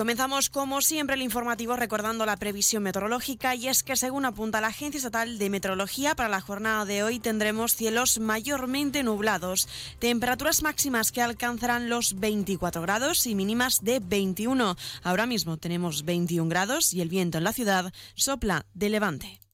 Comenzamos como siempre el informativo recordando la previsión meteorológica y es que según apunta la Agencia Estatal de Meteorología para la jornada de hoy tendremos cielos mayormente nublados, temperaturas máximas que alcanzarán los 24 grados y mínimas de 21. Ahora mismo tenemos 21 grados y el viento en la ciudad sopla de levante.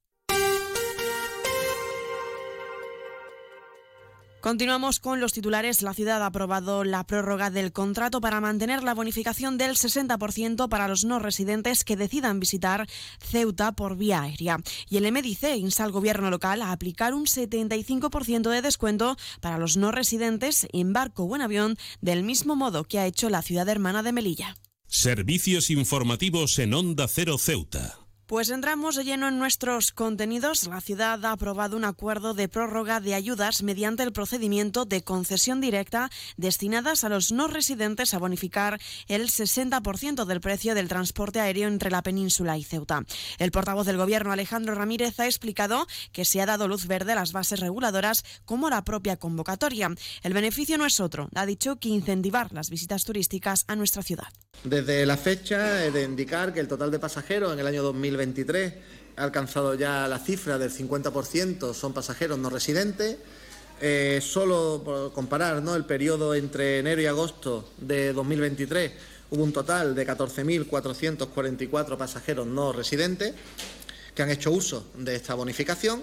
Continuamos con los titulares. La ciudad ha aprobado la prórroga del contrato para mantener la bonificación del 60% para los no residentes que decidan visitar Ceuta por vía aérea. Y el MDC insta al gobierno local a aplicar un 75% de descuento para los no residentes en barco o en avión, del mismo modo que ha hecho la ciudad hermana de Melilla. Servicios informativos en Onda Cero Ceuta. Pues entramos de lleno en nuestros contenidos. La ciudad ha aprobado un acuerdo de prórroga de ayudas mediante el procedimiento de concesión directa destinadas a los no residentes a bonificar el 60% del precio del transporte aéreo entre la península y Ceuta. El portavoz del Gobierno, Alejandro Ramírez, ha explicado que se ha dado luz verde a las bases reguladoras como la propia convocatoria. El beneficio no es otro, ha dicho que incentivar las visitas turísticas a nuestra ciudad. Desde la fecha de indicar que el total de pasajeros en el año 2023 ha alcanzado ya la cifra del 50% son pasajeros no residentes. Eh, solo por comparar ¿no? el periodo entre enero y agosto de 2023 hubo un total de 14.444 pasajeros no residentes que han hecho uso de esta bonificación,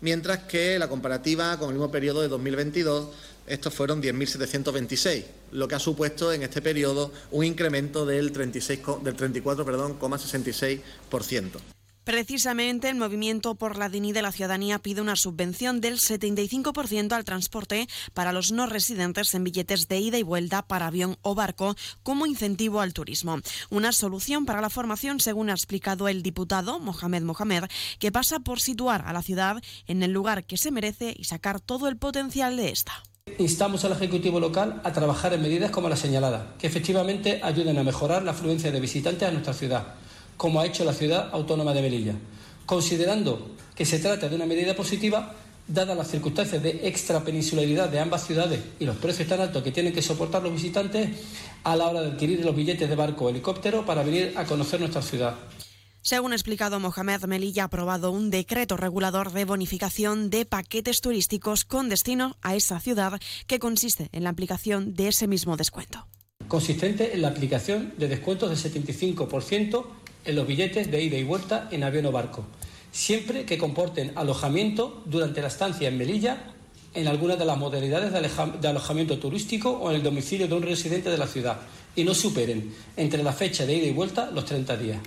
mientras que la comparativa con el mismo periodo de 2022 estos fueron 10.726, lo que ha supuesto en este periodo un incremento del, 36, del 34,66%. Precisamente el Movimiento por la Dignidad de la Ciudadanía pide una subvención del 75% al transporte para los no residentes en billetes de ida y vuelta para avión o barco como incentivo al turismo. Una solución para la formación, según ha explicado el diputado Mohamed Mohamed, que pasa por situar a la ciudad en el lugar que se merece y sacar todo el potencial de esta. Instamos al Ejecutivo local a trabajar en medidas como la señalada, que efectivamente ayuden a mejorar la afluencia de visitantes a nuestra ciudad, como ha hecho la ciudad autónoma de Melilla, considerando que se trata de una medida positiva dadas las circunstancias de extrapeninsularidad de ambas ciudades y los precios tan altos que tienen que soportar los visitantes a la hora de adquirir los billetes de barco o helicóptero para venir a conocer nuestra ciudad. Según ha explicado Mohamed, Melilla ha aprobado un decreto regulador de bonificación de paquetes turísticos con destino a esa ciudad que consiste en la aplicación de ese mismo descuento. Consistente en la aplicación de descuentos del 75% en los billetes de ida y vuelta en avión o barco, siempre que comporten alojamiento durante la estancia en Melilla en alguna de las modalidades de alojamiento turístico o en el domicilio de un residente de la ciudad y no superen entre la fecha de ida y vuelta los 30 días.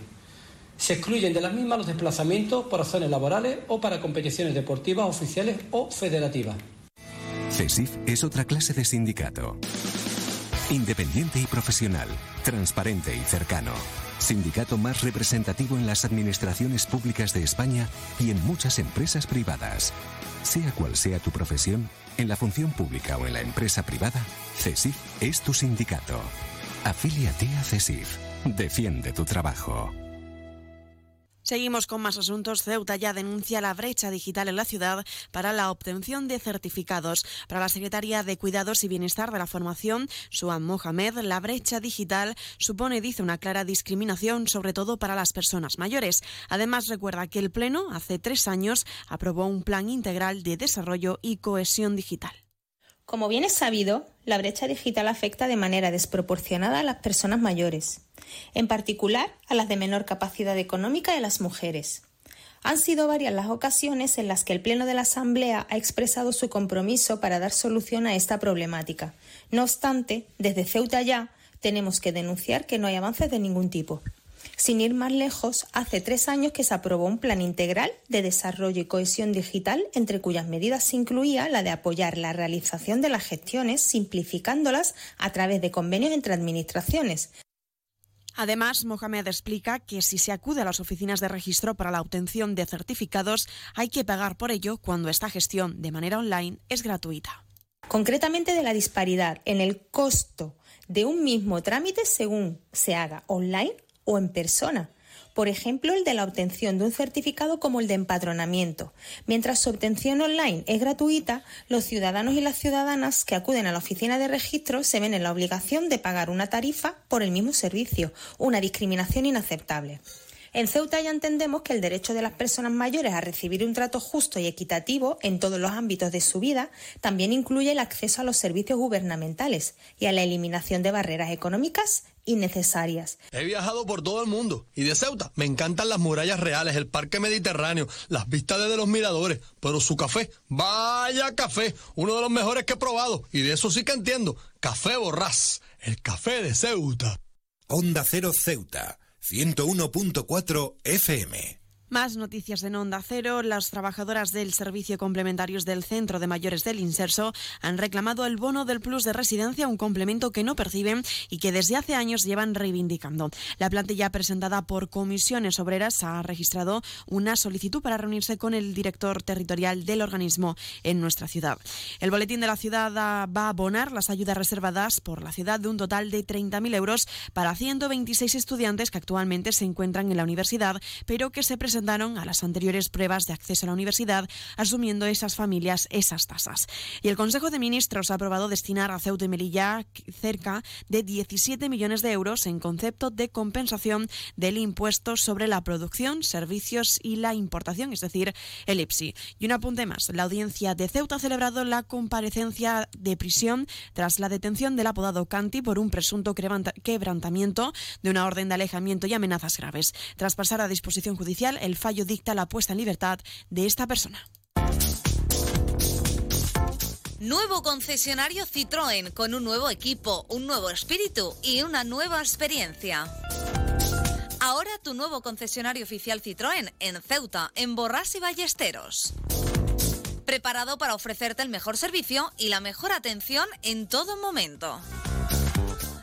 Se excluyen de las mismas los desplazamientos por razones laborales o para competiciones deportivas oficiales o federativas. CESIF es otra clase de sindicato. Independiente y profesional, transparente y cercano. Sindicato más representativo en las administraciones públicas de España y en muchas empresas privadas. Sea cual sea tu profesión, en la función pública o en la empresa privada, CESIF es tu sindicato. Afíliate a CESIF. Defiende tu trabajo. Seguimos con más asuntos. Ceuta ya denuncia la brecha digital en la ciudad para la obtención de certificados. Para la Secretaría de Cuidados y Bienestar de la Formación, Suan Mohamed, la brecha digital supone, dice, una clara discriminación, sobre todo para las personas mayores. Además, recuerda que el Pleno, hace tres años, aprobó un plan integral de desarrollo y cohesión digital. Como bien es sabido, la brecha digital afecta de manera desproporcionada a las personas mayores, en particular a las de menor capacidad económica y a las mujeres. Han sido varias las ocasiones en las que el Pleno de la Asamblea ha expresado su compromiso para dar solución a esta problemática. No obstante, desde Ceuta ya tenemos que denunciar que no hay avances de ningún tipo. Sin ir más lejos, hace tres años que se aprobó un plan integral de desarrollo y cohesión digital, entre cuyas medidas se incluía la de apoyar la realización de las gestiones, simplificándolas a través de convenios entre administraciones, Además, Mohamed explica que si se acude a las oficinas de registro para la obtención de certificados, hay que pagar por ello cuando esta gestión de manera online es gratuita. Concretamente de la disparidad en el costo de un mismo trámite según se haga online o en persona. Por ejemplo, el de la obtención de un certificado como el de empadronamiento. Mientras su obtención online es gratuita, los ciudadanos y las ciudadanas que acuden a la oficina de registro se ven en la obligación de pagar una tarifa por el mismo servicio, una discriminación inaceptable. En Ceuta ya entendemos que el derecho de las personas mayores a recibir un trato justo y equitativo en todos los ámbitos de su vida también incluye el acceso a los servicios gubernamentales y a la eliminación de barreras económicas innecesarias. He viajado por todo el mundo y de Ceuta me encantan las murallas reales, el parque mediterráneo, las vistas desde los miradores, pero su café, vaya café, uno de los mejores que he probado y de eso sí que entiendo, café borrás, el café de Ceuta. Onda Cero Ceuta 101.4 FM. Más noticias en Onda Cero. Las trabajadoras del Servicio Complementarios del Centro de Mayores del Inserso han reclamado el bono del plus de residencia, un complemento que no perciben y que desde hace años llevan reivindicando. La plantilla presentada por comisiones obreras ha registrado una solicitud para reunirse con el director territorial del organismo en nuestra ciudad. El boletín de la ciudad va a abonar las ayudas reservadas por la ciudad de un total de 30.000 euros para 126 estudiantes que actualmente se encuentran en la universidad, pero que se presentan presentaron a las anteriores pruebas de acceso a la universidad, asumiendo esas familias esas tasas. Y el Consejo de Ministros ha aprobado destinar a Ceuta y Melilla cerca de 17 millones de euros en concepto de compensación del impuesto sobre la producción, servicios y la importación, es decir, el IPSI. Y un apunte más, la audiencia de Ceuta ha celebrado la comparecencia de prisión tras la detención del apodado Canti por un presunto quebrantamiento de una orden de alejamiento y amenazas graves. Tras pasar a disposición judicial, el fallo dicta la puesta en libertad de esta persona. Nuevo concesionario Citroën con un nuevo equipo, un nuevo espíritu y una nueva experiencia. Ahora tu nuevo concesionario oficial Citroën en Ceuta, en Borras y Ballesteros. Preparado para ofrecerte el mejor servicio y la mejor atención en todo momento.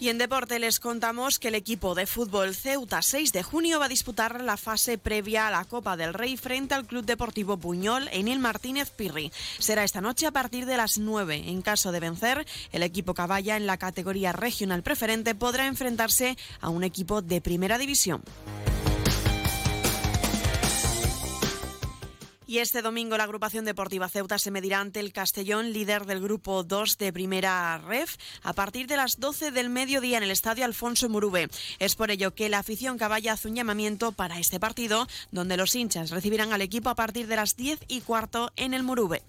Y en deporte les contamos que el equipo de fútbol Ceuta 6 de junio va a disputar la fase previa a la Copa del Rey frente al Club Deportivo Buñol en el Martínez Pirri. Será esta noche a partir de las 9. En caso de vencer, el equipo caballa en la categoría regional preferente podrá enfrentarse a un equipo de primera división. Y este domingo la agrupación deportiva Ceuta se medirá ante el Castellón, líder del grupo 2 de primera ref, a partir de las 12 del mediodía en el estadio Alfonso Murube. Es por ello que la afición caballa hace un llamamiento para este partido, donde los hinchas recibirán al equipo a partir de las 10 y cuarto en el Murube.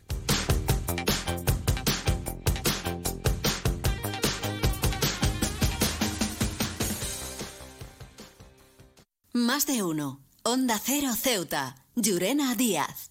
Más de uno. Onda Cero Ceuta. Llurena Díaz.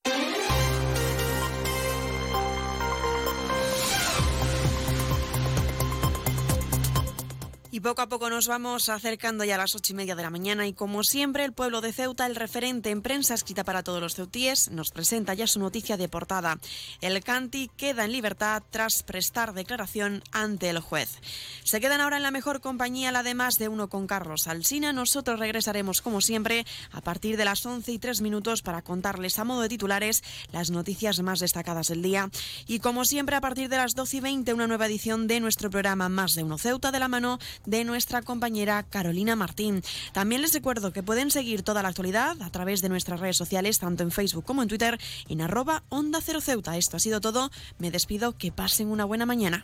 Poco a poco nos vamos acercando ya a las ocho y media de la mañana y como siempre el pueblo de Ceuta, el referente en prensa escrita para todos los ceutíes, nos presenta ya su noticia de portada. El Canti queda en libertad tras prestar declaración ante el juez. Se quedan ahora en la mejor compañía, la de más de uno con Carlos Alsina. Nosotros regresaremos como siempre a partir de las once y tres minutos para contarles a modo de titulares las noticias más destacadas del día. Y como siempre a partir de las doce y veinte una nueva edición de nuestro programa Más de uno Ceuta de la mano de nuestra compañera Carolina Martín. También les recuerdo que pueden seguir toda la actualidad a través de nuestras redes sociales, tanto en Facebook como en Twitter, en arroba Onda Cero Ceuta. Esto ha sido todo. Me despido. Que pasen una buena mañana.